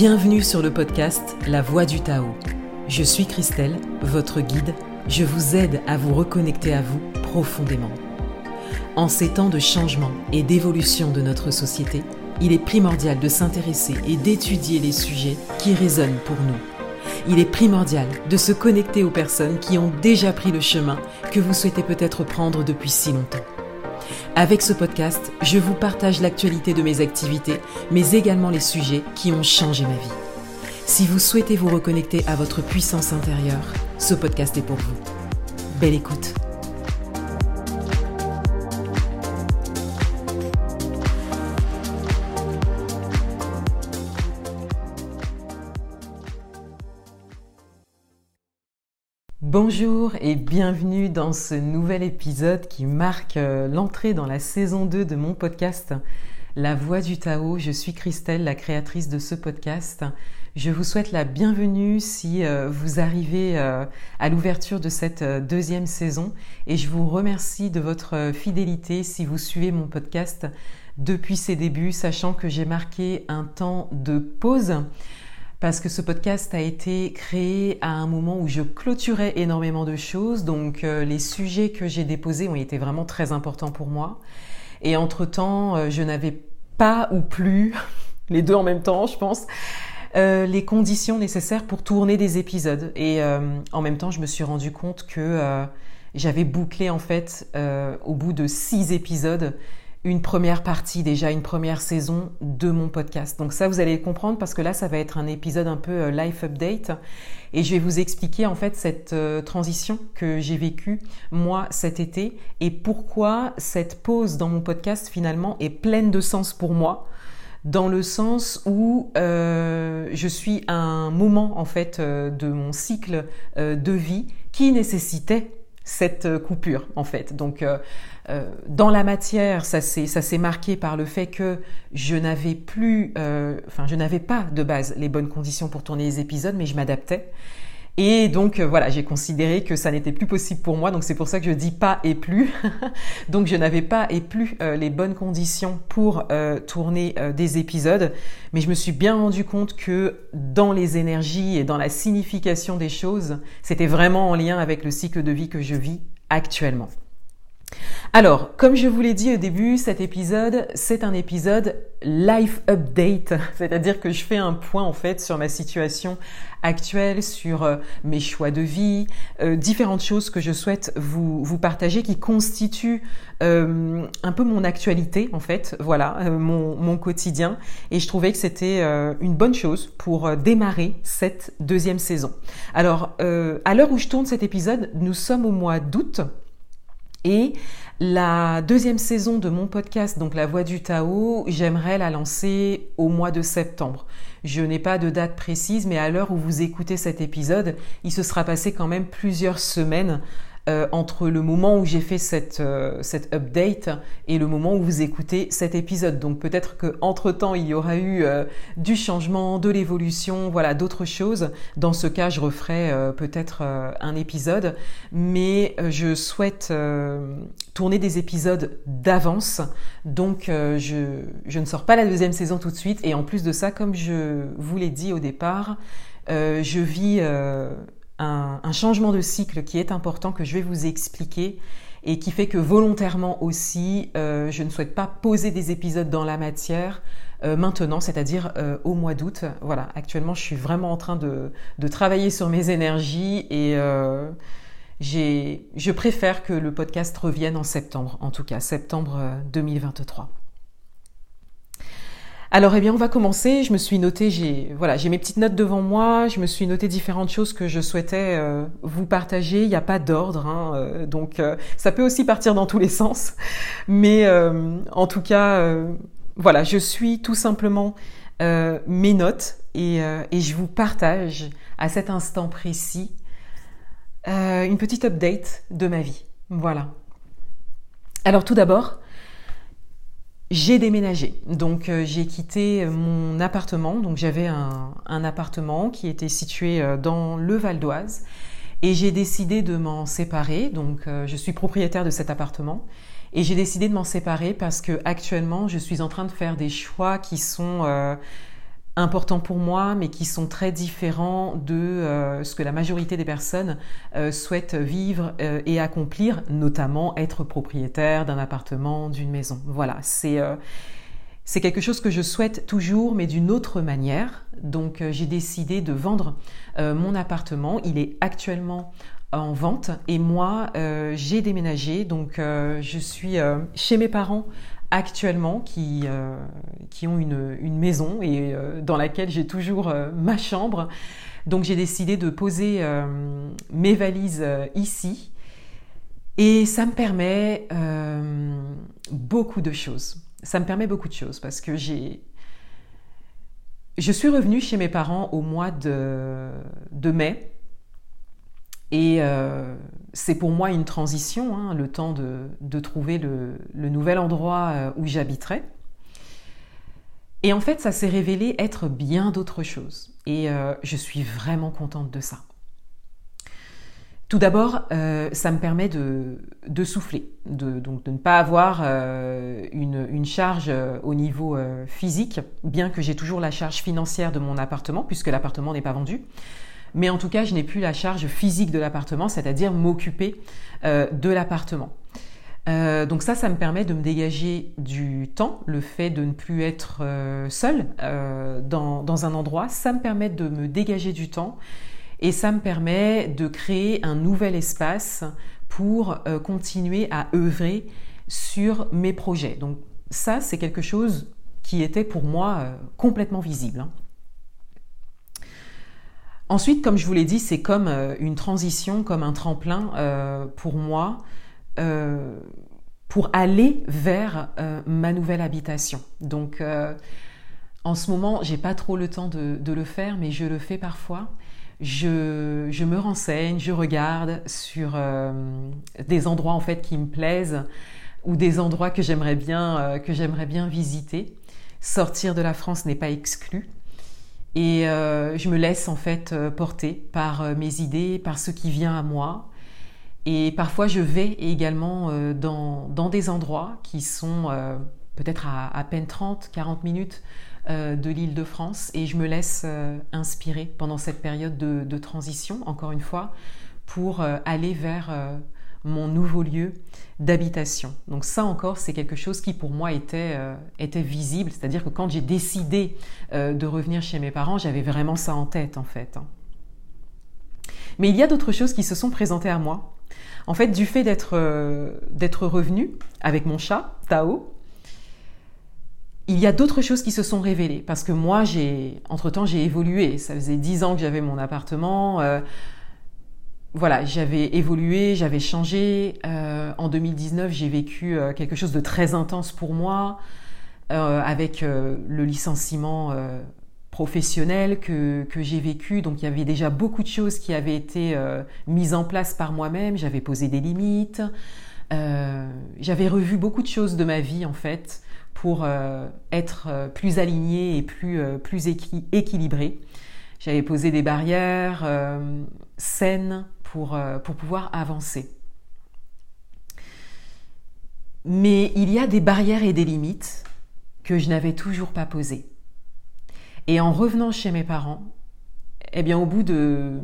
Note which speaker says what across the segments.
Speaker 1: Bienvenue sur le podcast La Voix du Tao. Je suis Christelle, votre guide. Je vous aide à vous reconnecter à vous profondément. En ces temps de changement et d'évolution de notre société, il est primordial de s'intéresser et d'étudier les sujets qui résonnent pour nous. Il est primordial de se connecter aux personnes qui ont déjà pris le chemin que vous souhaitez peut-être prendre depuis si longtemps. Avec ce podcast, je vous partage l'actualité de mes activités, mais également les sujets qui ont changé ma vie. Si vous souhaitez vous reconnecter à votre puissance intérieure, ce podcast est pour vous. Belle écoute Bonjour et bienvenue dans ce nouvel épisode qui marque euh, l'entrée dans la saison 2 de mon podcast La Voix du Tao. Je suis Christelle, la créatrice de ce podcast. Je vous souhaite la bienvenue si euh, vous arrivez euh, à l'ouverture de cette deuxième saison et je vous remercie de votre fidélité si vous suivez mon podcast depuis ses débuts, sachant que j'ai marqué un temps de pause parce que ce podcast a été créé à un moment où je clôturais énormément de choses, donc euh, les sujets que j'ai déposés ont été vraiment très importants pour moi. Et entre-temps, euh, je n'avais pas ou plus, les deux en même temps, je pense, euh, les conditions nécessaires pour tourner des épisodes. Et en même temps, je me suis rendu compte que j'avais bouclé en fait, au bout de six épisodes, une première partie, déjà une première saison de mon podcast. Donc ça, vous allez comprendre parce que là, ça va être un épisode un peu euh, life update et je vais vous expliquer en fait cette euh, transition que j'ai vécue moi cet été et pourquoi cette pause dans mon podcast finalement est pleine de sens pour moi dans le sens où euh, je suis à un moment en fait de mon cycle de vie qui nécessitait cette coupure en fait. Donc euh, dans la matière, ça s'est marqué par le fait que je n'avais plus, euh, enfin je n'avais pas de base les bonnes conditions pour tourner les épisodes, mais je m'adaptais. Et donc euh, voilà, j'ai considéré que ça n'était plus possible pour moi, donc c'est pour ça que je dis pas et plus. donc je n'avais pas et plus les bonnes conditions pour tourner des épisodes, mais je me suis bien rendu compte que dans les énergies et dans la signification des choses, c'était vraiment en lien avec le cycle de vie que je vis actuellement. Alors, comme je vous l'ai dit au début, cet épisode, c'est un épisode life update, c'est-à-dire que je fais un point en fait sur ma situation actuelle, sur euh, mes choix de vie, euh, différentes choses que je souhaite vous, partager qui constituent euh, un peu mon actualité en fait, voilà, mon, mon, quotidien. Et je trouvais que c'était une bonne chose pour démarrer cette deuxième saison. Alors, à l'heure où je tourne cet épisode, nous sommes au mois d'août. Et la deuxième saison de mon podcast, donc La Voix du Tao, j'aimerais la lancer au mois de septembre. Je n'ai pas de date précise, mais à l'heure où vous écoutez cet épisode, il se sera passé quand même plusieurs semaines euh, entre le moment où j'ai fait cette, euh, cette update et le moment où vous écoutez cet épisode. Donc peut-être que entre temps il y aura eu euh, du changement, de l'évolution, voilà d'autres choses. Dans ce cas, je referai peut-être un épisode, mais je souhaite tourner des épisodes d'avance. Donc je, je ne sors pas la deuxième saison tout de suite. Et en plus de ça, comme je vous l'ai dit au départ, je vis un, changement de cycle qui est important, que je vais vous expliquer et qui fait que volontairement aussi, euh, je ne souhaite pas poser des épisodes dans la matière euh, maintenant, c'est-à-dire euh, au mois d'août. Voilà, actuellement, je suis vraiment en train de, de travailler sur mes énergies et je préfère que le podcast revienne en septembre, en tout cas, septembre 2023. Alors eh bien on va commencer. Je me suis noté, j'ai voilà, j'ai mes petites notes devant moi. Je me suis noté différentes choses que je souhaitais euh, vous partager. Il n'y a pas d'ordre, hein, euh, donc euh, ça peut aussi partir dans tous les sens. Mais en tout cas, voilà, je suis tout simplement mes notes et, et, je vous partage à cet instant précis une petite update de ma vie. Voilà. Alors tout d'abord, j'ai déménagé, donc euh, j'ai quitté mon appartement. Donc j'avais un, appartement qui était situé euh, dans le Val d'Oise et j'ai décidé de m'en séparer. Donc euh, je suis propriétaire de cet appartement et j'ai décidé de m'en séparer parce que actuellement je suis en train de faire des choix qui sont importants pour moi, mais qui sont très différents de ce que la majorité des personnes souhaitent vivre et accomplir, notamment être propriétaire d'un appartement, d'une maison. Voilà, c'est c'est quelque chose que je souhaite toujours, mais d'une autre manière. Donc j'ai décidé de vendre mon appartement. Il est actuellement en vente et moi euh, j'ai déménagé donc euh, je suis euh, chez mes parents actuellement qui, qui ont une, une, maison et dans laquelle j'ai toujours ma chambre. Donc j'ai décidé de poser mes valises ici. Et ça me permet beaucoup de choses. Ça me permet beaucoup de choses parce que j'ai je suis revenue chez mes parents au mois de, de mai et euh, c'est pour moi une transition, hein, le temps de, trouver le, nouvel endroit euh, où j'habiterai. Et en fait, ça s'est révélé être bien d'autres choses. Et euh, je suis vraiment contente de ça. Tout d'abord, ça me permet de, souffler, de, donc de ne pas avoir une, une, charge au niveau physique, bien que j'ai toujours la charge financière de mon appartement, puisque l'appartement n'est pas vendu mais en tout cas, je n'ai plus la charge physique de l'appartement, c'est-à-dire m'occuper euh, de l'appartement. Euh, donc ça, ça me permet de me dégager du temps, le fait de ne plus être euh, seule dans, un endroit, ça me permet de me dégager du temps et ça me permet de créer un nouvel espace pour continuer à œuvrer sur mes projets. Donc ça, c'est quelque chose qui était pour moi complètement visible. Hein. Ensuite, comme je vous l'ai dit, c'est comme euh, une transition, comme un tremplin euh, pour moi euh, pour aller vers ma nouvelle habitation. Donc, en ce moment, j'ai pas trop le temps de, le faire, mais je le fais parfois. Je, je me renseigne, je regarde sur des endroits en fait qui me plaisent ou des endroits que j'aimerais bien que j'aimerais bien visiter. Sortir de la France n'est pas exclu. Et euh, je me laisse en fait euh, porter par euh, mes idées, par ce qui vient à moi. Et parfois, je vais également dans, des endroits qui sont peut-être à, peine 30, 40 minutes de l'île de France. Et je me laisse inspirer pendant cette période de, de, transition, encore une fois, pour aller vers mon nouveau lieu d'habitation. Donc ça encore, c'est quelque chose qui pour moi était, euh, était visible, c'est-à-dire que quand j'ai décidé euh, de revenir chez mes parents, j'avais vraiment ça en tête en fait. Hein. Mais il y a d'autres choses qui se sont présentées à moi. En fait, du fait d'être euh, d'être revenu avec mon chat, Tao, il y a d'autres choses qui se sont révélées parce que moi, j'ai entre-temps, j'ai évolué. Ça faisait dix ans que j'avais mon appartement voilà, j'avais évolué, j'avais changé. Euh, en 2019, j'ai vécu euh, quelque chose de très intense pour moi, euh, avec le licenciement professionnel que, que j'ai vécu. Donc il y avait déjà beaucoup de choses qui avaient été mises en place par moi-même. J'avais posé des limites. j'avais revu beaucoup de choses de ma vie en fait pour être plus alignée et plus, plus équilibrée. J'avais posé des barrières saines pour, euh, pour pouvoir avancer. Mais il y a des barrières et des limites que je n'avais toujours pas posées. Et en revenant chez mes parents, eh bien, au bout de,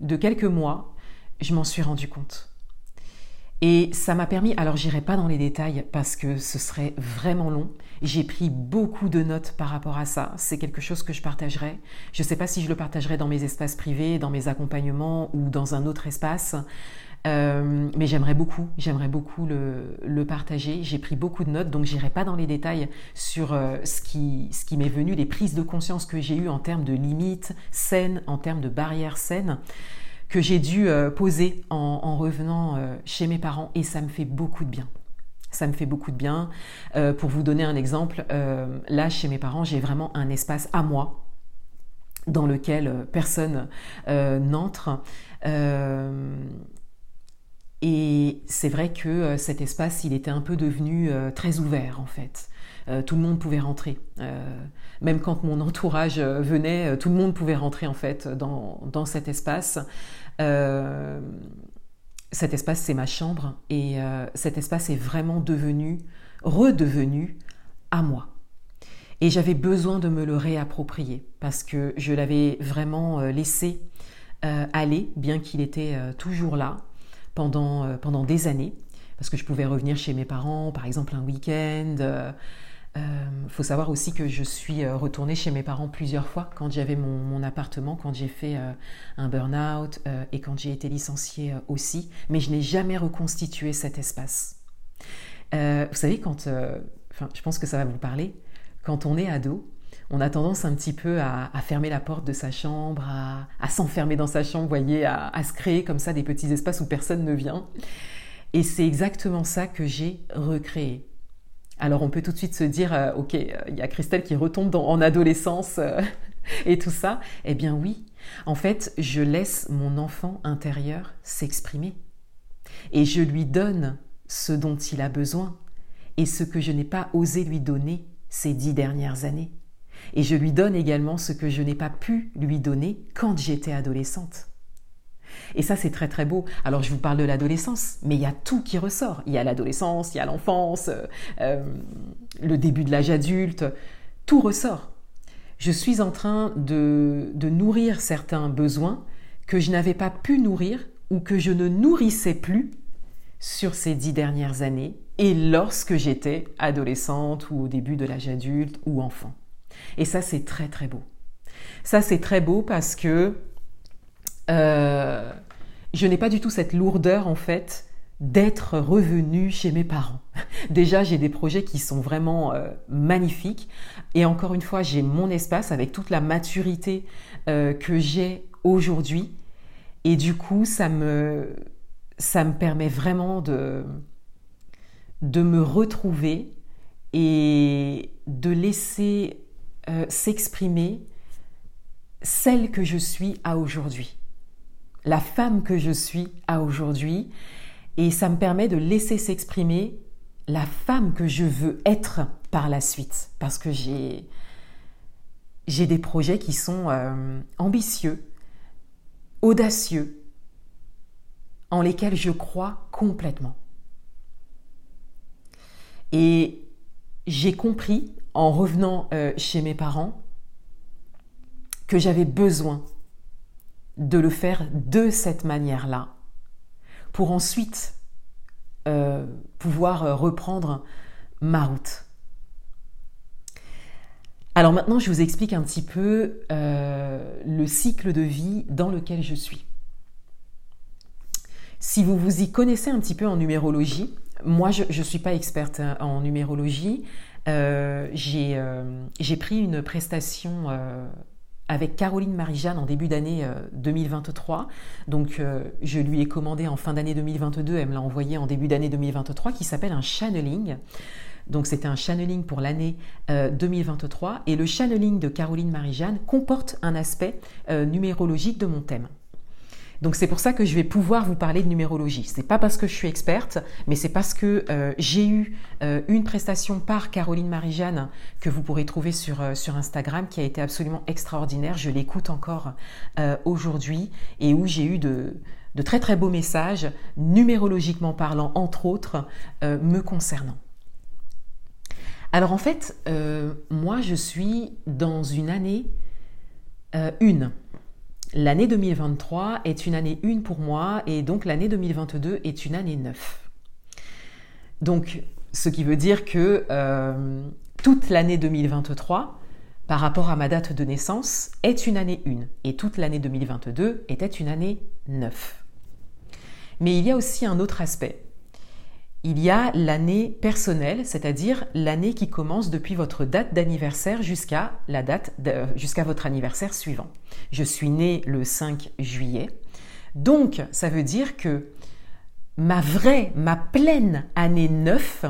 Speaker 1: de quelques mois, je m'en suis rendu compte. Et ça m'a permis, alors j'irai pas dans les détails parce que ce serait vraiment long. J'ai pris beaucoup de notes par rapport à ça. C'est quelque chose que je partagerai. Je ne sais pas si je le partagerai dans mes espaces privés, dans mes accompagnements ou dans un autre espace. Euh, mais j'aimerais beaucoup, j'aimerais beaucoup le, partager. J'ai pris beaucoup de notes, donc j'irai pas dans les détails sur euh, ce qui, m'est venu, les prises de conscience que j'ai eues en termes de limites saines, en termes de barrières saines que j'ai dû euh, poser en, revenant chez mes parents et ça me fait beaucoup de bien. Ça me fait beaucoup de bien. Euh, pour vous donner un exemple, là chez mes parents, j'ai vraiment un espace à moi dans lequel personne n'entre. et c'est vrai que cet espace, il était un peu devenu très ouvert en fait. tout le monde pouvait rentrer. même quand mon entourage venait, tout le monde pouvait rentrer en fait dans, dans cet espace. Cet espace, c'est ma chambre et euh, cet espace est vraiment devenu, redevenu à moi. Et j'avais besoin de me le réapproprier parce que je l'avais vraiment euh, laissé euh, aller, bien qu'il était toujours là pendant, pendant des années. Parce que je pouvais revenir chez mes parents, par exemple un week-end. Il faut savoir aussi que je suis retournée chez mes parents plusieurs fois quand j'avais mon, appartement, quand j'ai fait un burn-out et quand j'ai été licenciée aussi. Mais je n'ai jamais reconstitué cet espace. vous savez, quand... Enfin, je pense que ça va vous parler quand on est ado, on a tendance un petit peu à, fermer la porte de sa chambre, à, s'enfermer dans sa chambre, voyez, à, se créer comme ça des petits espaces où personne ne vient. Et c'est exactement ça que j'ai recréé. Alors on peut tout de suite se dire, euh, ok, euh, il y a Christelle qui retombe en adolescence euh, et tout ça. Eh bien oui, en fait, je laisse mon enfant intérieur s'exprimer. Et je lui donne ce dont il a besoin et ce que je n'ai pas osé lui donner ces dix dernières années. Et je lui donne également ce que je n'ai pas pu lui donner quand j'étais adolescente. Et ça, c'est très très beau. Alors, je vous parle de l'adolescence, mais il y a tout qui ressort. Il y a l'adolescence, il y a l'enfance, euh, le début de l'âge adulte. Tout ressort. Je suis en train de, de nourrir certains besoins que je n'avais pas pu nourrir ou que je ne nourrissais plus sur ces dix dernières années et lorsque j'étais adolescente ou au début de l'âge adulte ou enfant. Et ça, c'est très très beau. Ça, c'est très beau parce que euh, je n'ai pas du tout cette lourdeur en fait d'être revenue chez mes parents. Déjà, j'ai des projets qui sont vraiment euh, magnifiques. Et encore une fois, j'ai mon espace avec toute la maturité euh, que j'ai aujourd'hui. Et du coup, ça me, ça me permet vraiment de, de me retrouver et de laisser s'exprimer celle que je suis à aujourd'hui, la femme que je suis à aujourd'hui, et ça me permet de laisser s'exprimer la femme que je veux être par la suite, parce que j'ai des projets qui sont euh, ambitieux, audacieux, en lesquels je crois complètement. Et j'ai compris, en revenant euh, chez mes parents, que j'avais besoin de le faire de cette manière-là, pour ensuite euh, pouvoir euh, reprendre ma route. Alors maintenant, je vous explique un petit peu le cycle de vie dans lequel je suis. Si vous vous y connaissez un petit peu en numérologie, moi, je ne suis pas experte hein, en numérologie. Euh, euh, j'ai pris une prestation euh, avec Caroline Marie-Jeanne en début d'année 2023. Donc, je lui ai commandé en fin d'année 2022, elle me l'a envoyé en début d'année 2023, qui s'appelle un channeling. Donc, c'était un channeling pour l'année 2023. Et le channeling de Caroline Marie-Jeanne comporte un aspect numérologique de mon thème. Donc c'est pour ça que je vais pouvoir vous parler de numérologie. Ce n'est pas parce que je suis experte, mais c'est parce que euh, j'ai eu euh, une prestation par Caroline Marie-Jeanne que vous pourrez trouver sur, euh, sur Instagram qui a été absolument extraordinaire. Je l'écoute encore aujourd'hui et où j'ai eu de, de très très beaux messages, numérologiquement parlant, entre autres, me concernant. Alors en fait, moi je suis dans une année une L'année 2023 est une année 1 pour moi et donc l'année 2022 est une année 9. Donc, ce qui veut dire que euh, toute l'année 2023, par rapport à ma date de naissance, est une année 1 et toute l'année 2022 était une année 9. Mais il y a aussi un autre aspect il y a l'année personnelle, c'est-à-dire l'année qui commence depuis votre date d'anniversaire jusqu'à la date jusqu'à votre anniversaire suivant. Je suis née le 5 juillet. Donc, ça veut dire que ma vraie, ma pleine année 9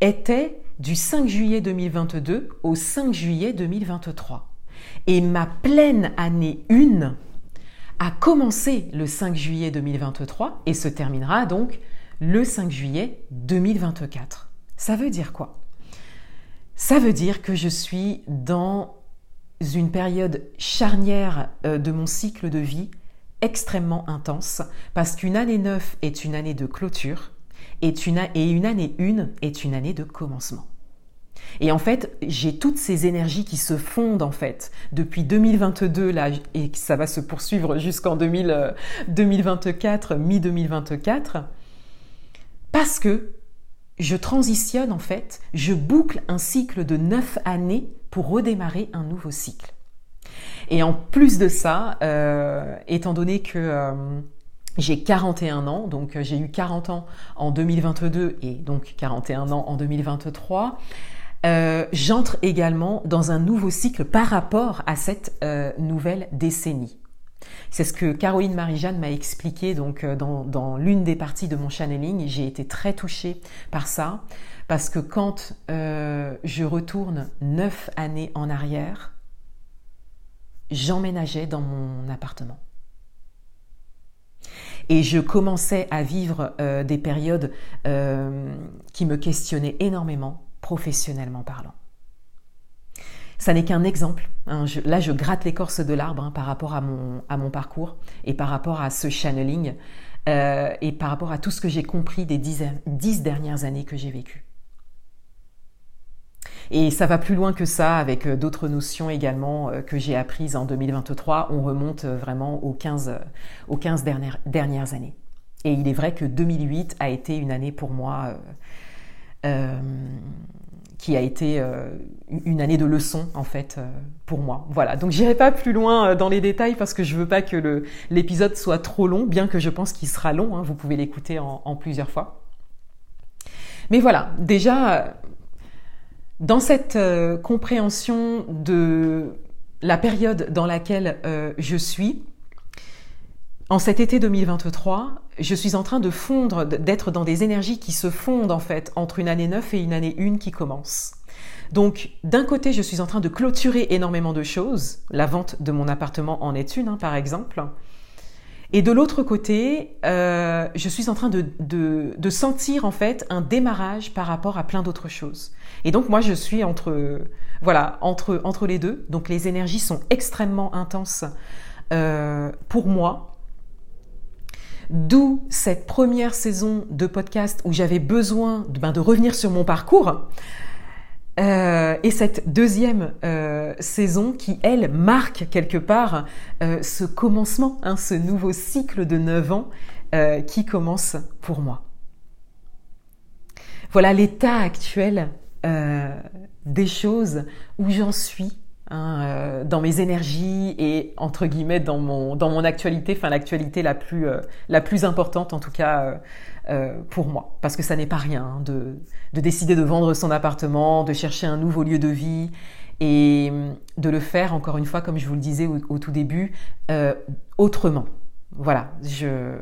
Speaker 1: était du 5 juillet 2022 au 5 juillet 2023. Et ma pleine année 1 a commencé le 5 juillet 2023 et se terminera donc le 5 juillet 2024. Ça veut dire quoi? Ça veut dire que je suis dans une période charnière euh, de mon cycle de vie extrêmement intense parce qu'une année 9 est une année de clôture et une, année 1 est une année de commencement. Et en fait, j'ai toutes ces énergies qui se fondent en fait depuis 2022 là et ça va se poursuivre jusqu'en 2024, mi-2024 parce que je transitionne en fait, je boucle un cycle de neuf années pour redémarrer un nouveau cycle. Et en plus de ça, euh, étant donné que euh, j'ai 41 ans, donc j'ai eu 40 ans en 2022 et donc 41 ans en 2023, euh, j'entre également dans un nouveau cycle par rapport à cette euh, nouvelle décennie. C'est ce que Caroline Marie-Jeanne m'a expliqué donc euh, dans, dans l'une des parties de mon channeling. J'ai été très touchée par ça parce que quand je retourne neuf années en arrière, j'emménageais dans mon appartement. Et je commençais à vivre des périodes qui me questionnaient énormément professionnellement parlant. Ça n'est qu'un exemple. Hein. là, je gratte l'écorce de l'arbre hein, par rapport à mon, à mon parcours et par rapport à ce channeling euh, et par rapport à tout ce que j'ai compris des dix, dernières années que j'ai vécues. Et ça va plus loin que ça avec euh, d'autres notions également euh, que j'ai apprises en 2023. On remonte vraiment aux 15, aux 15 dernières, dernières années. Et il est vrai que 2008 a été une année pour moi qui a été euh, une année de leçon en fait euh, pour moi. Voilà, donc j'irai pas plus loin dans les détails parce que je veux pas que l'épisode soit trop long, bien que je pense qu'il sera long. Hein, vous pouvez l'écouter en, plusieurs fois. Mais voilà, déjà dans cette compréhension de la période dans laquelle je suis, en cet été 2023, je suis en train de fondre, d'être dans des énergies qui se fondent en fait entre une année 9 et une année 1 qui commence. Donc d'un côté, je suis en train de clôturer énormément de choses. La vente de mon appartement en est une, hein, par exemple. Et de l'autre côté, euh, je suis en train de, de, sentir en fait un démarrage par rapport à plein d'autres choses. Et donc moi, je suis entre voilà entre entre les deux. Donc les énergies sont extrêmement intenses euh, pour moi D'où cette première saison de podcast où j'avais besoin de, ben, revenir sur mon parcours. Euh, et cette deuxième euh, saison qui, elle, marque quelque part euh, ce commencement, hein, ce nouveau cycle de 9 ans qui commence pour moi. Voilà l'état actuel des choses où j'en suis Hein, euh, dans mes énergies et entre guillemets dans mon dans mon actualité, enfin l'actualité la plus euh, la plus importante en tout cas euh, pour moi, parce que ça n'est pas rien hein, de de décider de vendre son appartement, de chercher un nouveau lieu de vie et de le faire encore une fois comme je vous le disais au, tout début autrement. Voilà, je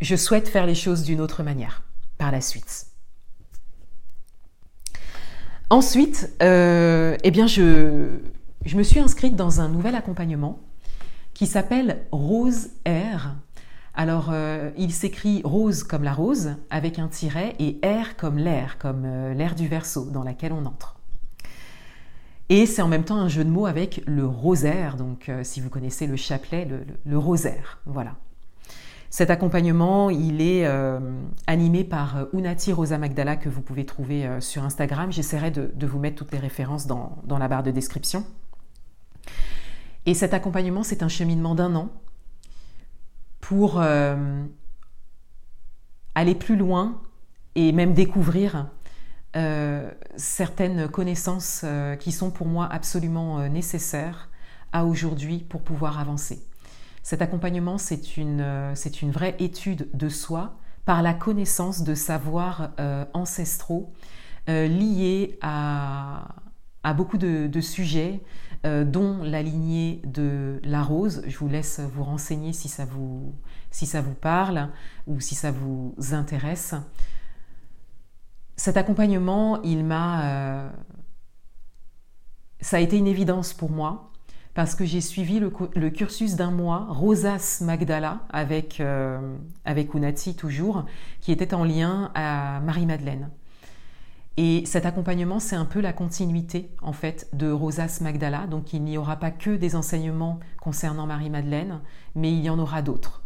Speaker 1: je souhaite faire les choses d'une autre manière par la suite. Ensuite, eh bien, je, je me suis inscrite dans un nouvel accompagnement qui s'appelle Rose Air. Alors, euh, il s'écrit rose comme la rose, avec un tiret, et air comme l'air, comme euh, l'air du verso dans laquelle on entre. Et c'est en même temps un jeu de mots avec le rosaire, donc euh, si vous connaissez le chapelet, le, rosaire. Voilà. Cet accompagnement, il est animé par Unati Rosa Magdala que vous pouvez trouver sur Instagram. J'essaierai de, vous mettre toutes les références dans la barre de description. Et cet accompagnement, c'est un cheminement d'un an pour euh, aller plus loin et même découvrir euh, certaines connaissances euh, qui sont pour moi absolument nécessaires à aujourd'hui pour pouvoir avancer. Cet accompagnement, c'est une, c'est une vraie étude de soi par la connaissance de savoirs ancestraux liés à, à beaucoup de, sujets, euh, dont la lignée de la rose. Je vous laisse vous renseigner si ça vous, si ça vous parle ou si ça vous intéresse. Cet accompagnement, il m'a... Euh, ça a été une évidence pour moi parce que j'ai suivi le, cursus d'un mois, Rosas Magdala, avec, euh, avec Unati toujours, qui était en lien à Marie-Madeleine. Et cet accompagnement, c'est un peu la continuité en fait de Rosas Magdala. Donc il n'y aura pas que des enseignements concernant Marie-Madeleine, mais il y en aura d'autres.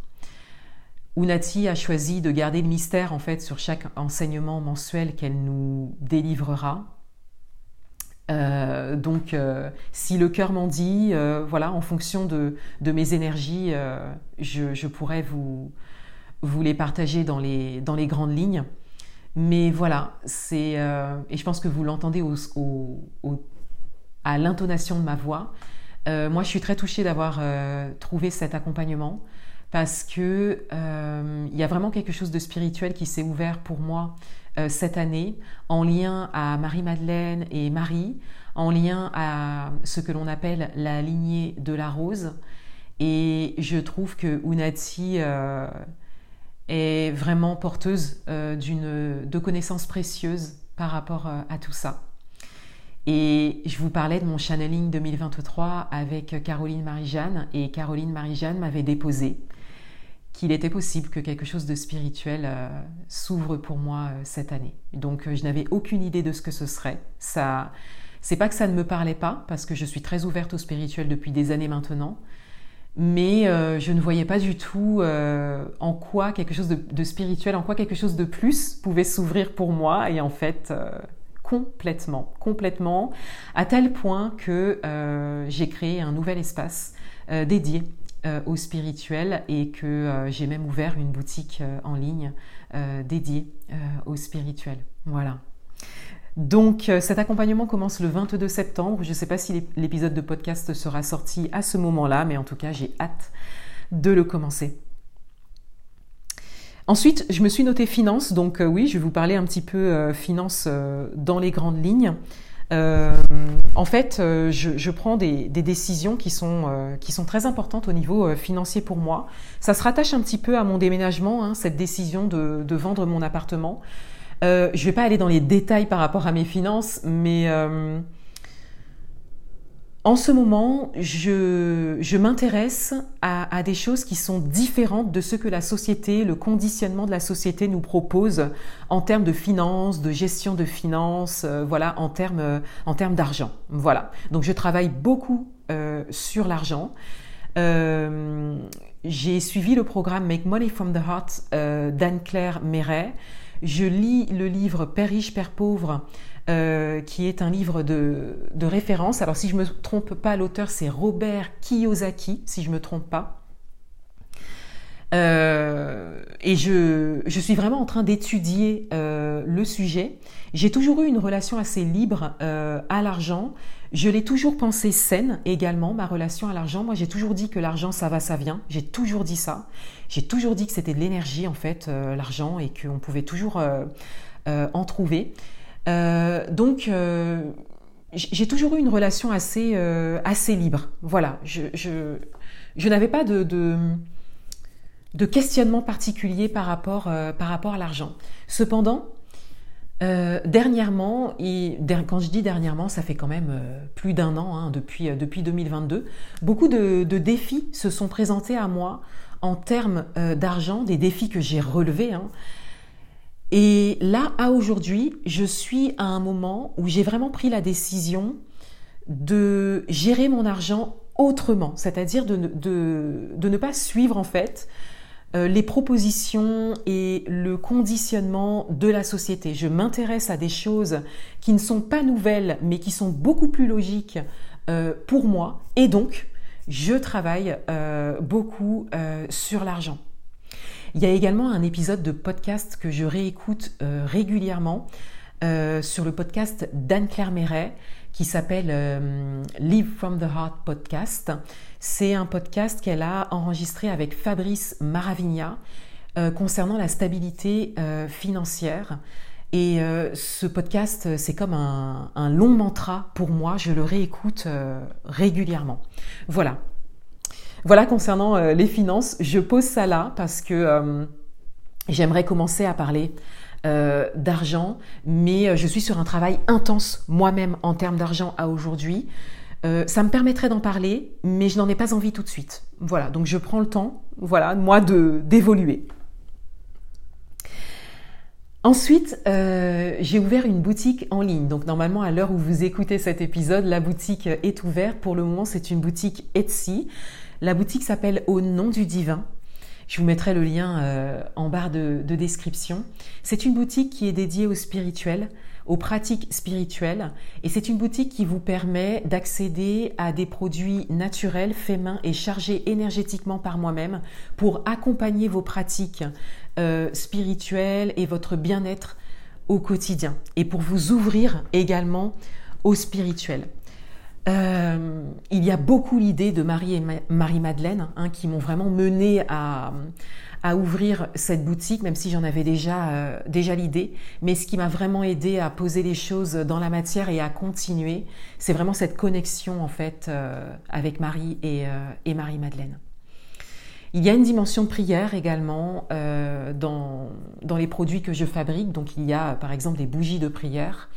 Speaker 1: Unati a choisi de garder le mystère en fait sur chaque enseignement mensuel qu'elle nous délivrera. donc, si le cœur m'en dit, voilà, en fonction de, mes énergies, je, pourrais vous, les partager dans les grandes lignes. Mais voilà, c'est et je pense que vous l'entendez à l'intonation de ma voix. moi, je suis très touchée d'avoir trouvé cet accompagnement parce que euh, il y a vraiment quelque chose de spirituel qui s'est ouvert pour moi euh, cette année, en lien à Marie-Madeleine et Marie, en lien à ce que l'on appelle la lignée de la rose. Et je trouve que Unati euh, est vraiment porteuse d'une de connaissances précieuses par rapport à tout ça. Et je vous parlais de mon channeling 2023 avec Caroline Marie-Jeanne et Caroline Marie-Jeanne m'avait déposé qu'il était possible que quelque chose de spirituel euh, s'ouvre pour moi euh, cette année. Donc euh, je n'avais aucune idée de ce que ce serait. Ça, c'est pas que ça ne me parlait pas, parce que je suis très ouverte au spirituel depuis des années maintenant, mais je ne voyais pas du tout en quoi quelque chose de, spirituel, en quoi quelque chose de plus pouvait s'ouvrir pour moi, et en fait complètement, complètement, à tel point que j'ai créé un nouvel espace dédié euh, au spirituel et que euh, j'ai même ouvert une boutique euh, en ligne dédiée au spirituel. Voilà. Donc cet accompagnement commence le 22 septembre. Je ne sais pas si l'épisode de podcast sera sorti à ce moment-là, mais en tout cas j'ai hâte de le commencer. Ensuite, je me suis noté finance, donc oui, je vais vous parler un petit peu finance dans les grandes lignes. Euh, en fait, euh, je, prends des, décisions qui sont, euh, qui sont très importantes au niveau financier pour moi. Ça se rattache un petit peu à mon déménagement, hein, cette décision de, vendre mon appartement. Je ne vais pas aller dans les détails par rapport à mes finances, mais en ce moment, je, m'intéresse à, des choses qui sont différentes de ce que la société, le conditionnement de la société nous propose en termes de finances, de gestion de finances, euh, voilà, en termes, euh, en termes d'argent. Voilà. Donc je travaille beaucoup euh, sur l'argent. j'ai suivi le programme Make Money from the Heart d'Anne-Claire Méret. Je lis le livre Père riche, Père pauvre euh, qui est un livre de, référence. Alors si je ne me trompe pas, l'auteur c'est Robert Kiyosaki, si je ne me trompe pas. Euh, et je, je, suis vraiment en train d'étudier euh, le sujet. J'ai toujours eu une relation assez libre à l'argent. Je l'ai toujours pensé saine également, ma relation à l'argent. Moi, j'ai toujours dit que l'argent, ça va, ça vient. J'ai toujours dit ça. J'ai toujours dit que c'était de l'énergie, en fait, l'argent, et qu'on pouvait toujours en trouver. Euh, donc, euh, j'ai toujours eu une relation assez, euh, assez libre. Voilà, je, je, n'avais pas de, de, questionnement particulier par rapport, par rapport à l'argent. Cependant, dernièrement, et quand je dis dernièrement, ça fait quand même plus d'un an, hein, depuis, depuis 2022, beaucoup de, défis se sont présentés à moi en termes d'argent, des défis que j'ai relevés. Hein, et là, à aujourd'hui, je suis à un moment où j'ai vraiment pris la décision de gérer mon argent autrement, c'est-à-dire de, de, ne pas suivre en fait euh, les propositions et le conditionnement de la société. Je m'intéresse à des choses qui ne sont pas nouvelles, mais qui sont beaucoup plus logiques euh, pour moi, et donc je travaille euh, beaucoup sur l'argent. Il y a également un épisode de podcast que je réécoute euh, régulièrement euh, sur le podcast d'Anne-Claire Méret qui s'appelle euh, Live from the Heart Podcast. C'est un podcast qu'elle a enregistré avec Fabrice Maravigna concernant la stabilité financière. Et ce podcast, c'est comme un, long mantra pour moi. Je le réécoute régulièrement. Voilà, voilà concernant euh, les finances, je pose ça là parce que euh, j'aimerais commencer à parler euh, d'argent, mais je suis sur un travail intense moi-même en termes d'argent à aujourd'hui. ça me permettrait d'en parler, mais je n'en ai pas envie tout de suite. Voilà, donc je prends le temps, voilà, moi de d'évoluer. Ensuite, j'ai ouvert une boutique en ligne. Donc normalement, à l'heure où vous écoutez cet épisode, la boutique est ouverte. Pour le moment, c'est une boutique Etsy. La boutique s'appelle Au nom du divin. Je vous mettrai le lien euh, en barre de, description. C'est une boutique qui est dédiée au spirituel, aux pratiques spirituelles et c'est une boutique qui vous permet d'accéder à des produits naturels, faits main et chargés énergétiquement par moi-même pour accompagner vos pratiques euh, spirituelles et votre bien-être au quotidien et pour vous ouvrir également au spirituel. Euh, il y a beaucoup l'idée de Marie et Marie-Madeleine hein, qui m'ont vraiment mené à, à ouvrir cette boutique, même si j'en avais déjà, euh, déjà l'idée. Mais ce qui m'a vraiment aidé à poser les choses dans la matière et à continuer, c'est vraiment cette connexion en fait euh, avec Marie et, euh, et Marie-Madeleine. Il y a une dimension de prière également dans, dans les produits que je fabrique. Donc il y a par exemple des bougies de prière.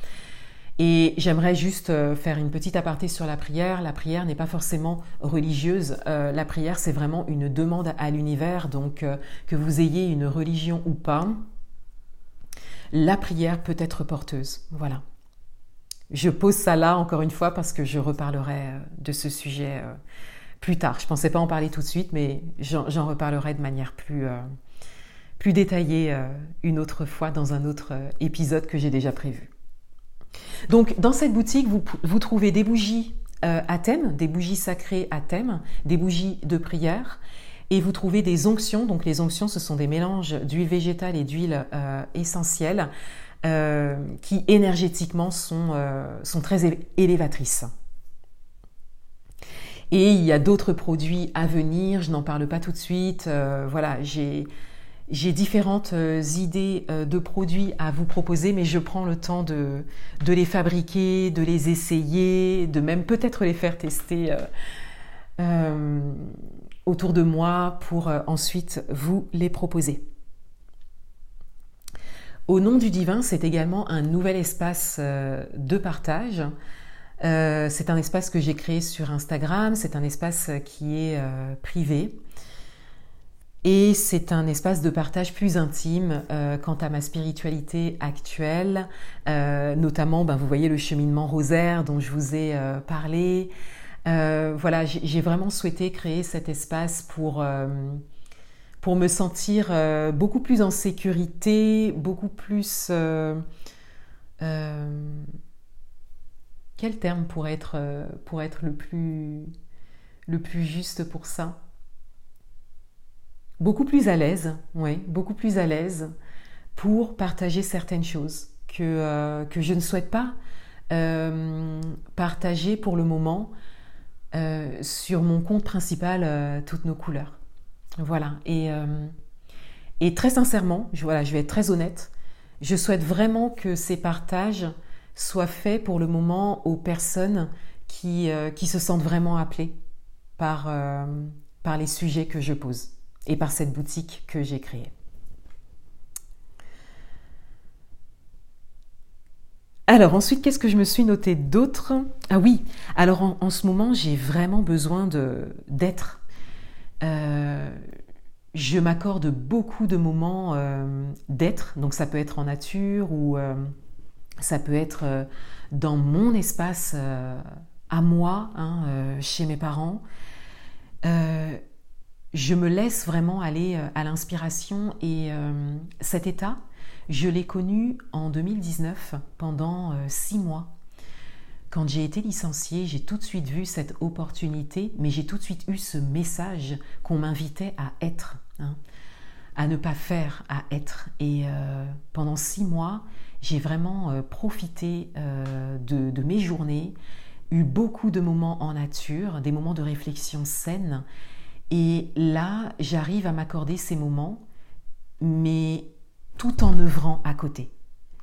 Speaker 1: Et j'aimerais juste euh, faire une petite aparté sur la prière. La prière n'est pas forcément religieuse. Euh, la prière, c'est vraiment une demande à l'univers. Donc, euh, que vous ayez une religion ou pas, la prière peut être porteuse. Voilà. Je pose ça là encore une fois parce que je reparlerai de ce sujet plus tard. Je ne pensais pas en parler tout de suite, mais j'en reparlerai de manière plus, plus détaillée une autre fois dans un autre épisode que j'ai déjà prévu. Donc dans cette boutique, vous, trouvez des bougies euh, à thème, des bougies sacrées à thème, des bougies de prière, et vous trouvez des onctions. Donc les onctions, ce sont des mélanges d'huile végétale et d'huile euh, essentielle euh, qui énergétiquement sont, sont très élévatrices. Et il y a d'autres produits à venir, je n'en parle pas tout de suite. voilà, j'ai j'ai différentes euh, idées euh, de produits à vous proposer, mais je prends le temps de, les fabriquer, de les essayer, de même peut-être les faire tester euh, autour de moi pour ensuite vous les proposer. Au nom du divin, c'est également un nouvel espace de partage. c'est un espace que j'ai créé sur Instagram, c'est un espace qui est privé et c'est un espace de partage plus intime euh, quant à ma spiritualité actuelle, euh, notamment, ben, vous voyez le cheminement rosaire dont je vous ai euh, parlé. voilà, j'ai vraiment souhaité créer cet espace pour pour me sentir beaucoup plus en sécurité, beaucoup plus quel terme pourrait être pour être le plus le plus juste pour ça? Beaucoup plus à l'aise, oui, beaucoup plus à l'aise pour partager certaines choses que, euh, que je ne souhaite pas euh, partager pour le moment euh, sur mon compte principal toutes nos couleurs. Voilà. Et, et très sincèrement, je, voilà, je vais être très honnête, je souhaite vraiment que ces partages soient faits pour le moment aux personnes qui, qui se sentent vraiment appelées par, par les sujets que je pose et par cette boutique que j'ai créée. Alors ensuite, qu'est-ce que je me suis noté d'autre? Ah oui, alors en, ce moment, j'ai vraiment besoin d'être. Euh, je m'accorde beaucoup de moments euh, d'être, donc ça peut être en nature ou euh, ça peut être dans mon espace à moi, hein, chez mes parents je me laisse vraiment aller euh, à l'inspiration et euh, cet état, je l'ai connu en 2019 pendant euh, six mois. Quand j'ai été licenciée, j'ai tout de suite vu cette opportunité, mais j'ai tout de suite eu ce message qu'on m'invitait à être, hein, à ne pas faire, à être. Et pendant six mois, j'ai vraiment profité de, de mes journées, eu beaucoup de moments en nature, des moments de réflexion saine et là, j'arrive à m'accorder ces moments, mais tout en œuvrant à côté.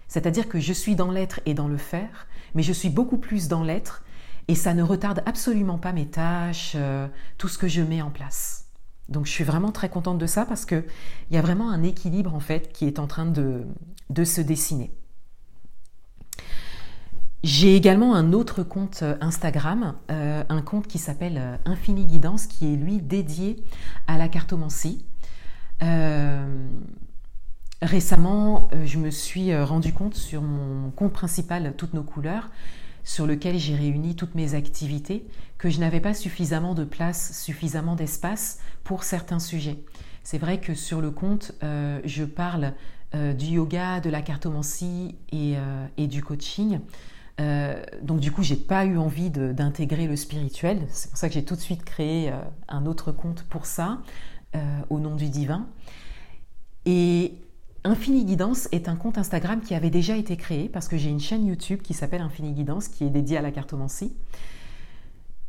Speaker 1: C'est-à-dire que je suis dans l'être et dans le faire, mais je suis beaucoup plus dans l'être et ça ne retarde absolument pas mes tâches, euh, tout ce que je mets en place. Donc je suis vraiment très contente de ça parce qu'il y a vraiment un équilibre en fait qui est en train de, de se dessiner. J'ai également un autre compte euh, Instagram, euh, un compte qui s'appelle euh, Infini Guidance, qui est lui dédié à la cartomancie. récemment, je me suis rendu compte sur mon compte principal Toutes nos couleurs, sur lequel j'ai réuni toutes mes activités, que je n'avais pas suffisamment de place, suffisamment d'espace pour certains sujets. C'est vrai que sur le compte, je parle du yoga, de la cartomancie et, et du coaching. Donc du coup, j'ai pas eu envie d'intégrer le spirituel. C'est pour ça que j'ai tout de suite créé un autre compte pour ça, au nom du divin. Et Infini Guidance est un compte Instagram qui avait déjà été créé parce que j'ai une chaîne YouTube qui s'appelle Infini Guidance qui est dédiée à la cartomancie.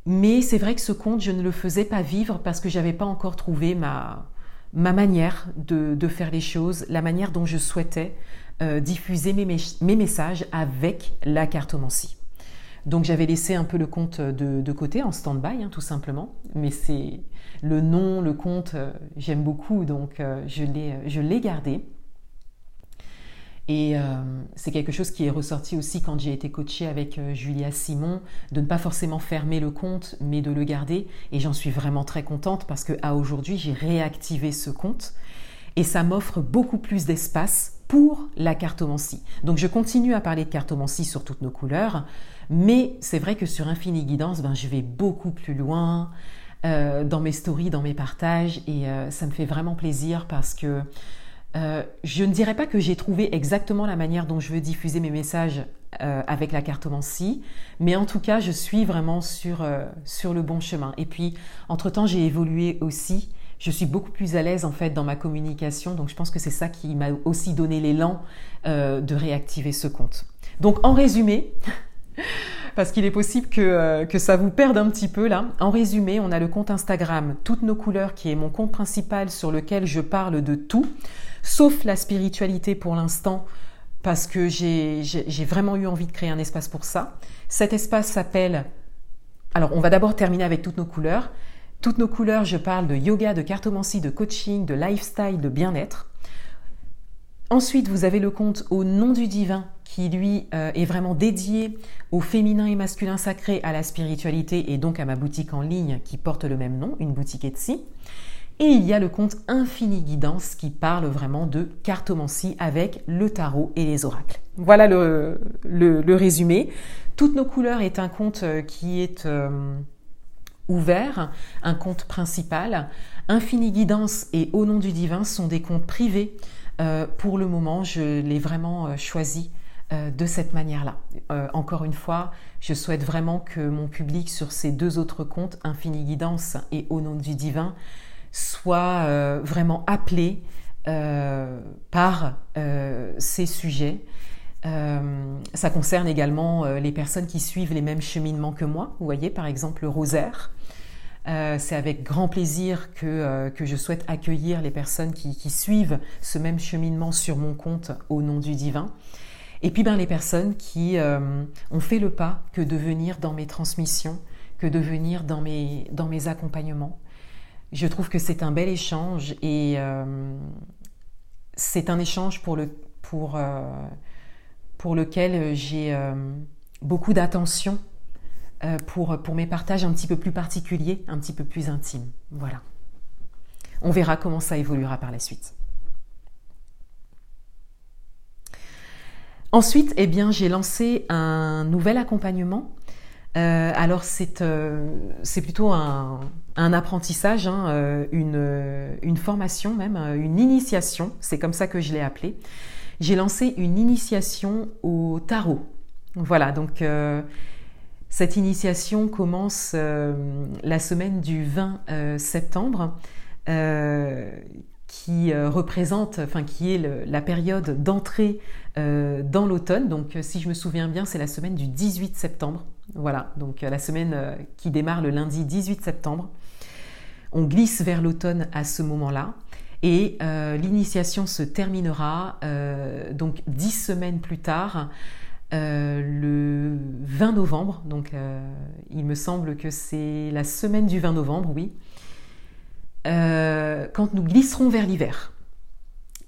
Speaker 1: Mais c'est vrai que ce compte, je ne le faisais pas vivre parce que j'avais pas encore trouvé ma manière de, faire les choses, la manière dont je souhaitais euh, diffuser mes, mes, messages avec la cartomancie. Donc j'avais laissé un peu le compte de, côté, en stand-by, hein, tout simplement. Mais c'est le nom, le compte, euh, j'aime beaucoup, donc euh, je l'ai gardé. Et euh, c'est quelque chose qui est ressorti aussi quand j'ai été coachée avec euh, Julia Simon, de ne pas forcément fermer le compte, mais de le garder. Et j'en suis vraiment très contente parce qu'à aujourd'hui, j'ai réactivé ce compte et ça m'offre beaucoup plus d'espace pour la cartomancie. Donc je continue à parler de cartomancie sur toutes nos couleurs, mais c'est vrai que sur Infini Guidance, ben, je vais beaucoup plus loin. Euh, dans mes stories, dans mes partages, et ça me fait vraiment plaisir parce que euh, je ne dirais pas que j'ai trouvé exactement la manière dont je veux diffuser mes messages euh, avec la cartomancie, mais en tout cas, je suis vraiment sur, euh, sur le bon chemin. Et puis, entre-temps, j'ai évolué aussi. Je suis beaucoup plus à l'aise en fait dans ma communication, donc je pense que c'est ça qui m'a aussi donné l'élan de réactiver ce compte. Donc, en résumé, parce qu'il est possible que, que, ça vous perde un petit peu là. En résumé, on a le compte Instagram Toutes nos couleurs qui est mon compte principal sur lequel je parle de tout sauf la spiritualité pour l'instant, parce que j'ai vraiment eu envie de créer un espace pour ça. Cet espace s'appelle... Alors, on va d'abord terminer avec toutes nos couleurs. Toutes nos couleurs, je parle de yoga, de cartomancie, de coaching, de lifestyle, de bien-être. Ensuite, vous avez le compte au nom du divin qui, lui, euh, est vraiment dédié au féminin et masculin sacré, à la spiritualité et donc à ma boutique en ligne qui porte le même nom, une boutique Etsy. Et il y a le compte Infini Guidance qui parle vraiment de cartomancie avec le tarot et les oracles. Voilà le, résumé. Toutes nos couleurs est un compte euh, qui est euh, ouvert, un compte principal. Infini Guidance et Au nom du divin sont des comptes privés. Euh, pour le moment, je l'ai vraiment choisi de cette manière-là. encore une fois, je souhaite vraiment que mon public sur ces deux autres comptes, Infini Guidance et Au nom du divin, soit euh, vraiment appelé euh, par euh, ces sujets. Ça concerne également les personnes qui suivent les mêmes cheminements que moi. Vous voyez, par exemple, le rosaire. c'est avec grand plaisir que, que, je souhaite accueillir les personnes qui, qui, suivent ce même cheminement sur mon compte au nom du divin. Et puis ben, les personnes qui ont fait le pas que de venir dans mes transmissions, que de venir dans mes, dans mes accompagnements. Je trouve que c'est un bel échange et euh, c'est un échange pour, le, pour, euh, pour lequel j'ai euh, beaucoup d'attention pour, pour mes partages un petit peu plus particuliers, un petit peu plus intimes. Voilà. On verra comment ça évoluera par la suite. Ensuite, eh bien, j'ai lancé un nouvel accompagnement euh, alors euh, c'est plutôt un, apprentissage, hein, euh, une, formation même, une initiation, c'est comme ça que je l'ai appelé. J'ai lancé une initiation au tarot. Voilà, donc cette initiation commence la semaine du 20 septembre qui représente, enfin qui est la période d'entrée dans l'automne. Donc si je me souviens bien, c'est la semaine du 18 septembre. Voilà, donc euh, la semaine euh, qui démarre le lundi 18 septembre. On glisse vers l'automne à ce moment-là. Et euh, l'initiation se terminera donc dix semaines plus tard, le 20 novembre. Donc il me semble que c'est la semaine du 20 novembre, oui. quand nous glisserons vers l'hiver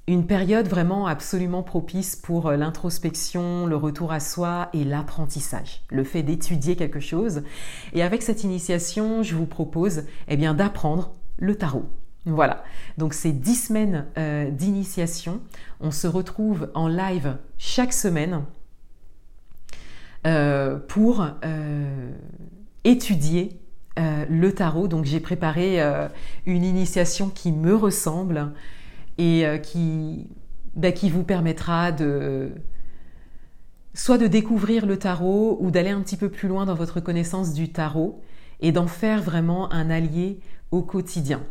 Speaker 1: une période vraiment absolument propice pour euh, l'introspection, le retour à soi et l'apprentissage, le fait d'étudier quelque chose. Et avec cette initiation, je vous propose eh bien d'apprendre le tarot. Voilà, donc c'est dix semaines euh, d'initiation. On se retrouve en live chaque semaine euh, pour étudier le tarot. Donc j'ai préparé une initiation qui me ressemble, et euh, qui, bah, qui vous permettra de soit de découvrir le tarot ou d'aller un petit peu plus loin dans votre connaissance du tarot et d'en faire vraiment un allié au quotidien.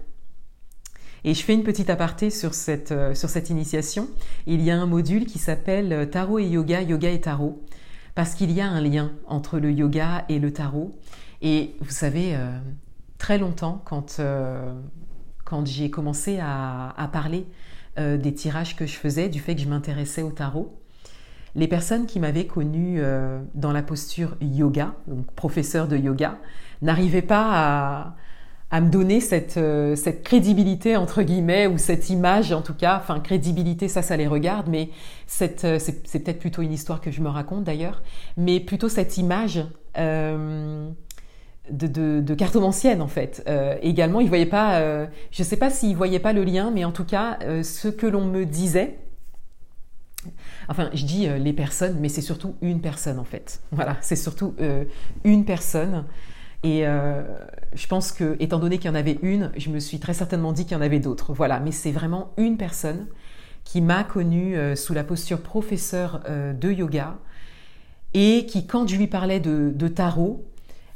Speaker 1: Et je fais une petite aparté sur cette, euh, sur cette initiation. Il y a un module qui s'appelle euh, Tarot et Yoga, Yoga et Tarot, parce qu'il y a un lien entre le yoga et le tarot. Et vous savez, euh, très longtemps, quand, quand j'ai commencé à, à parler des tirages que je faisais, du fait que je m'intéressais au tarot, les personnes qui m'avaient connu dans la posture yoga, donc professeur de yoga, n'arrivaient pas à, à me donner cette, euh, cette crédibilité entre guillemets ou cette image en tout cas, enfin crédibilité ça ça les regarde, mais euh, c'est, peut-être plutôt une histoire que je me raconte d'ailleurs, mais plutôt cette image euh, de, de, de, cartomancienne en fait. Également, ils voyaient pas, je sais pas s'ils voyaient pas le lien, mais en tout cas ce que l'on me disait. Enfin, je dis les personnes, mais c'est surtout une personne en fait. Voilà, c'est surtout une personne. Et je pense que, étant donné qu'il y en avait une, je me suis très certainement dit qu'il y en avait d'autres. Voilà, mais c'est vraiment une personne qui m'a connue euh, sous la posture professeur euh, de yoga et qui, quand je lui parlais de, tarot,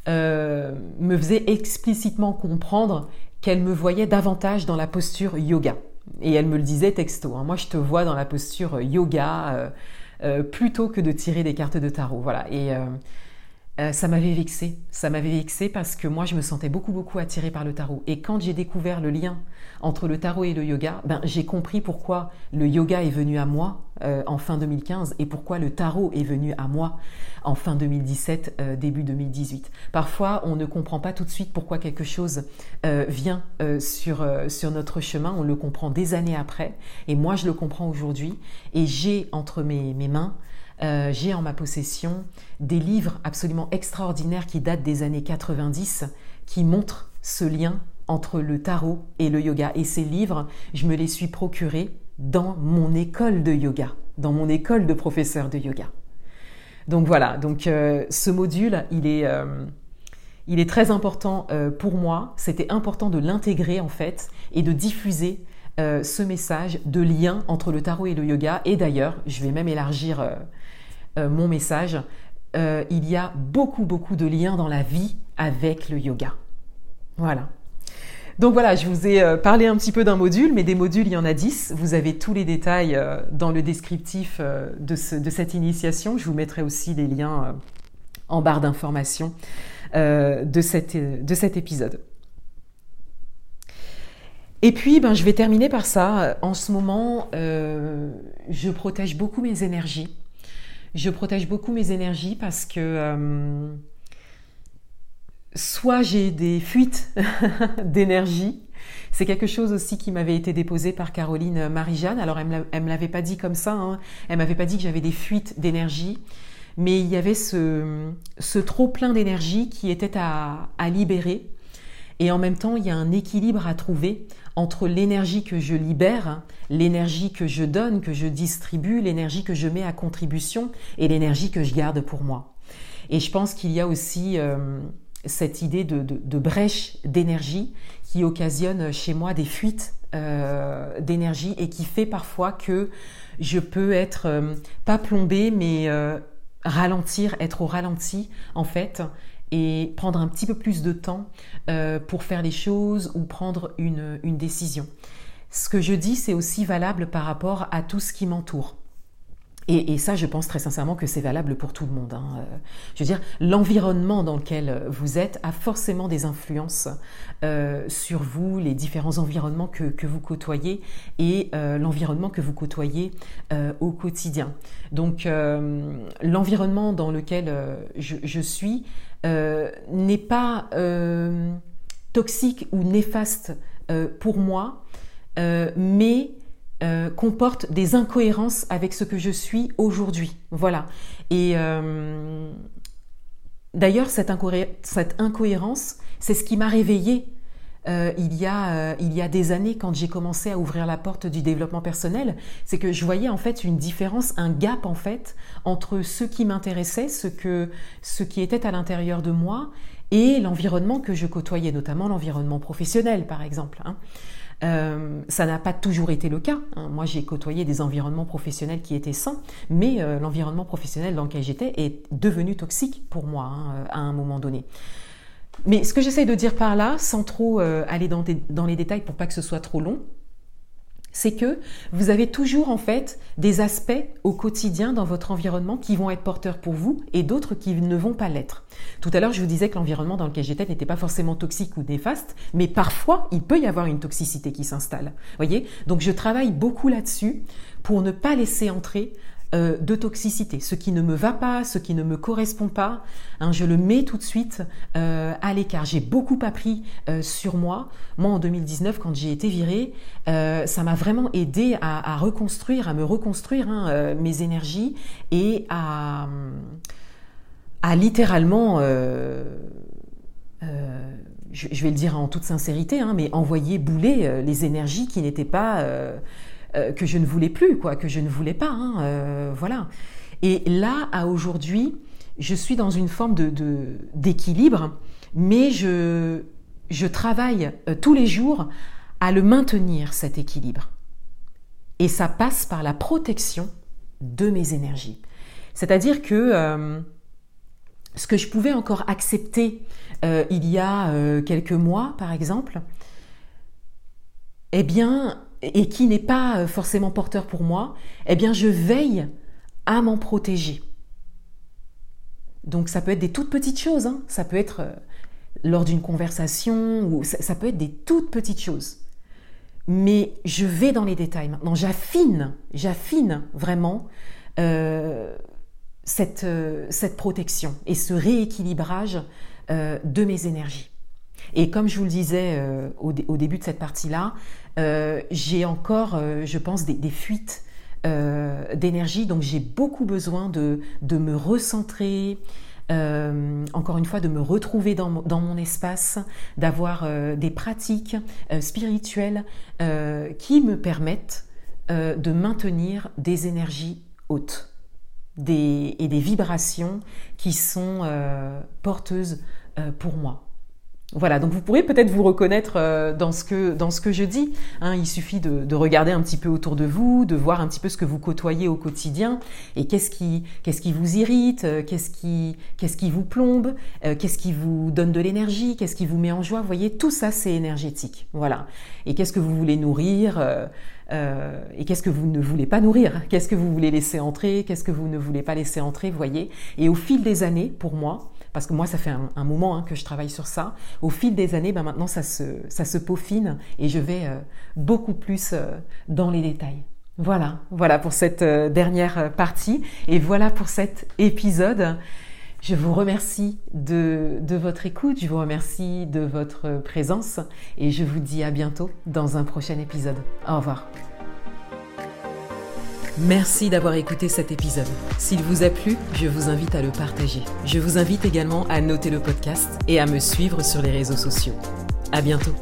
Speaker 1: me faisait explicitement comprendre qu'elle me voyait davantage dans la posture yoga. Et elle me le disait texto. Hein. Moi, je te vois dans la posture yoga plutôt que de tirer des cartes de tarot. Voilà. Et euh, ça m'avait vexé. Ça m'avait vexé parce que moi, je me sentais beaucoup, beaucoup attirée par le tarot. Et quand j'ai découvert le lien entre le tarot et le yoga, ben, j'ai compris pourquoi le yoga est venu à moi euh, en fin 2015 et pourquoi le tarot est venu à moi en fin 2017, euh, début 2018. Parfois, on ne comprend pas tout de suite pourquoi quelque chose vient sur, sur notre chemin. On le comprend des années après. Et moi, je le comprends aujourd'hui. Et j'ai entre mes, mes mains euh, j'ai en ma possession des livres absolument extraordinaires qui datent des années 90 qui montrent ce lien entre le tarot et le yoga. Et ces livres, je me les suis procurés dans mon école de yoga, dans mon école de professeur de yoga. Donc voilà, donc euh, ce module, il est, euh, il est très important pour moi. C'était important de l'intégrer en fait et de diffuser ce message de lien entre le tarot et le yoga. Et d'ailleurs, je vais même élargir euh, mon message, euh, il y a beaucoup, beaucoup de liens dans la vie avec le yoga. Voilà. Donc voilà, je vous ai euh, parlé un petit peu d'un module, mais des modules, il y en a 10. Vous avez tous les détails dans le descriptif de, cette initiation. Je vous mettrai aussi les liens en barre d'information de cet épisode. Et puis, ben, je vais terminer par ça. En ce moment, je protège beaucoup mes énergies. Je protège beaucoup mes énergies parce que euh, soit j'ai des fuites d'énergie, c'est quelque chose aussi qui m'avait été déposé par Caroline Marie-Jeanne. Alors, elle me l'avait pas dit comme ça, hein. elle m'avait pas dit que j'avais des fuites d'énergie, mais il y avait ce, trop plein d'énergie qui était à libérer. Et en même temps, il y a un équilibre à trouver entre l'énergie que je libère, l'énergie que je donne, que je distribue, l'énergie que je mets à contribution et l'énergie que je garde pour moi. Et je pense qu'il y a aussi euh, cette idée de, brèche d'énergie qui occasionne chez moi des fuites euh, d'énergie et qui fait parfois que je peux être euh, pas plombée mais ralentir, être au ralenti en fait et prendre un petit peu plus de temps euh, pour faire les choses ou prendre une, une décision. Ce que je dis, c'est aussi valable par rapport à tout ce qui m'entoure. Et, ça, je pense très sincèrement que c'est valable pour tout le monde. Hein. Euh, je veux dire, l'environnement dans lequel vous êtes a forcément des influences euh, sur vous, les différents environnements que, vous côtoyez et euh, l'environnement que vous côtoyez euh, au quotidien. Donc, euh, l'environnement dans lequel je suis n'est pas toxique ou néfaste pour moi, mais euh, comporte des incohérences avec ce que je suis aujourd'hui. Voilà. Et euh, d'ailleurs, cette, incohérence, c'est ce qui m'a réveillée euh, il, y a, il y a des années quand j'ai commencé à ouvrir la porte du développement personnel. C'est que je voyais en fait une différence, un gap en fait entre ce qui m'intéressait, ce, que, ce qui était à l'intérieur de moi et l'environnement que je côtoyais, notamment l'environnement professionnel par exemple. Hein. Euh, ça n'a pas toujours été le cas. Hein. Moi, j'ai côtoyé des environnements professionnels qui étaient sains, mais euh, l'environnement professionnel dans lequel j'étais est devenu toxique pour moi hein, à un moment donné. Mais ce que j'essaye de dire par là, sans trop aller dans les détails pour pas que ce soit trop long, c'est que vous avez toujours en fait des aspects au quotidien dans votre environnement qui vont être porteurs pour vous et d'autres qui ne vont pas l'être. Tout à l'heure, je vous disais que l'environnement dans lequel j'étais n'était pas forcément toxique ou néfaste, mais parfois, il peut y avoir une toxicité qui s'installe. Voyez? Donc je travaille beaucoup là-dessus pour ne pas laisser entrer euh, de toxicité. Ce qui ne me va pas, ce qui ne me correspond pas, hein, je le mets tout de suite euh, à l'écart. J'ai beaucoup appris euh, sur moi. Moi, en 2019, quand j'ai été virée, ça m'a vraiment aidé à, reconstruire, à me reconstruire hein, mes énergies et à, littéralement je, vais le dire en toute sincérité, hein, mais envoyer bouler les énergies qui n'étaient pas que je ne voulais plus, quoi, que je ne voulais pas. Hein, euh, voilà. Et là, à aujourd'hui, je suis dans une forme de, d'équilibre, mais je, je travaille euh, tous les jours à le maintenir, cet équilibre. Et ça passe par la protection de mes énergies. C'est-à-dire que ce que je pouvais encore accepter il y a quelques mois, par exemple, eh bien, et qui n'est pas euh, forcément porteur pour moi, eh bien je veille à m'en protéger. Donc ça peut être des toutes petites choses, hein. ça peut être euh, lors d'une conversation, ou ça, peut être des toutes petites choses. Mais je vais dans les détails maintenant, j'affine, j'affine vraiment euh, cette, cette, protection et ce rééquilibrage de mes énergies. Et comme je vous le disais au, au, début de cette partie-là, euh, j'ai encore, euh, je pense, des, fuites euh, d'énergie. Donc j'ai beaucoup besoin de, me recentrer, encore une fois, de me retrouver dans, mon espace, d'avoir des pratiques spirituelles qui me permettent de maintenir des énergies hautes et des vibrations qui sont porteuses pour moi. Voilà, donc vous pourrez peut-être vous reconnaître euh, dans ce que dans ce que je dis. Hein. il suffit de, regarder un petit peu autour de vous, de voir un petit peu ce que vous côtoyez au quotidien et qu'est-ce qui qu'est-ce qui vous irrite, euh, qu'est-ce qui qu'est-ce qui vous plombe, euh, qu'est-ce qui vous donne de l'énergie, qu'est-ce qui vous met en joie. Vous voyez, tout ça c'est énergétique. Voilà. Et qu'est-ce que vous voulez nourrir et qu'est-ce que vous ne voulez pas nourrir? Qu'est-ce que vous voulez laisser entrer? Qu'est-ce que vous ne voulez pas laisser entrer? Vous voyez? Et au fil des années, pour moi parce que moi ça fait un, moment hein, que je travaille sur ça. Au fil des années, ben maintenant ça se, ça se peaufine et je vais euh, beaucoup plus euh, dans les détails. Voilà, voilà pour cette euh, dernière partie et voilà pour cet épisode. Je vous remercie de, de votre écoute, je vous remercie de votre présence et je vous dis à bientôt dans un prochain épisode. Au revoir. Merci d'avoir écouté cet épisode. S'il vous a plu, je vous invite à le partager. Je vous invite également à noter le podcast et à me suivre sur les réseaux sociaux. À bientôt.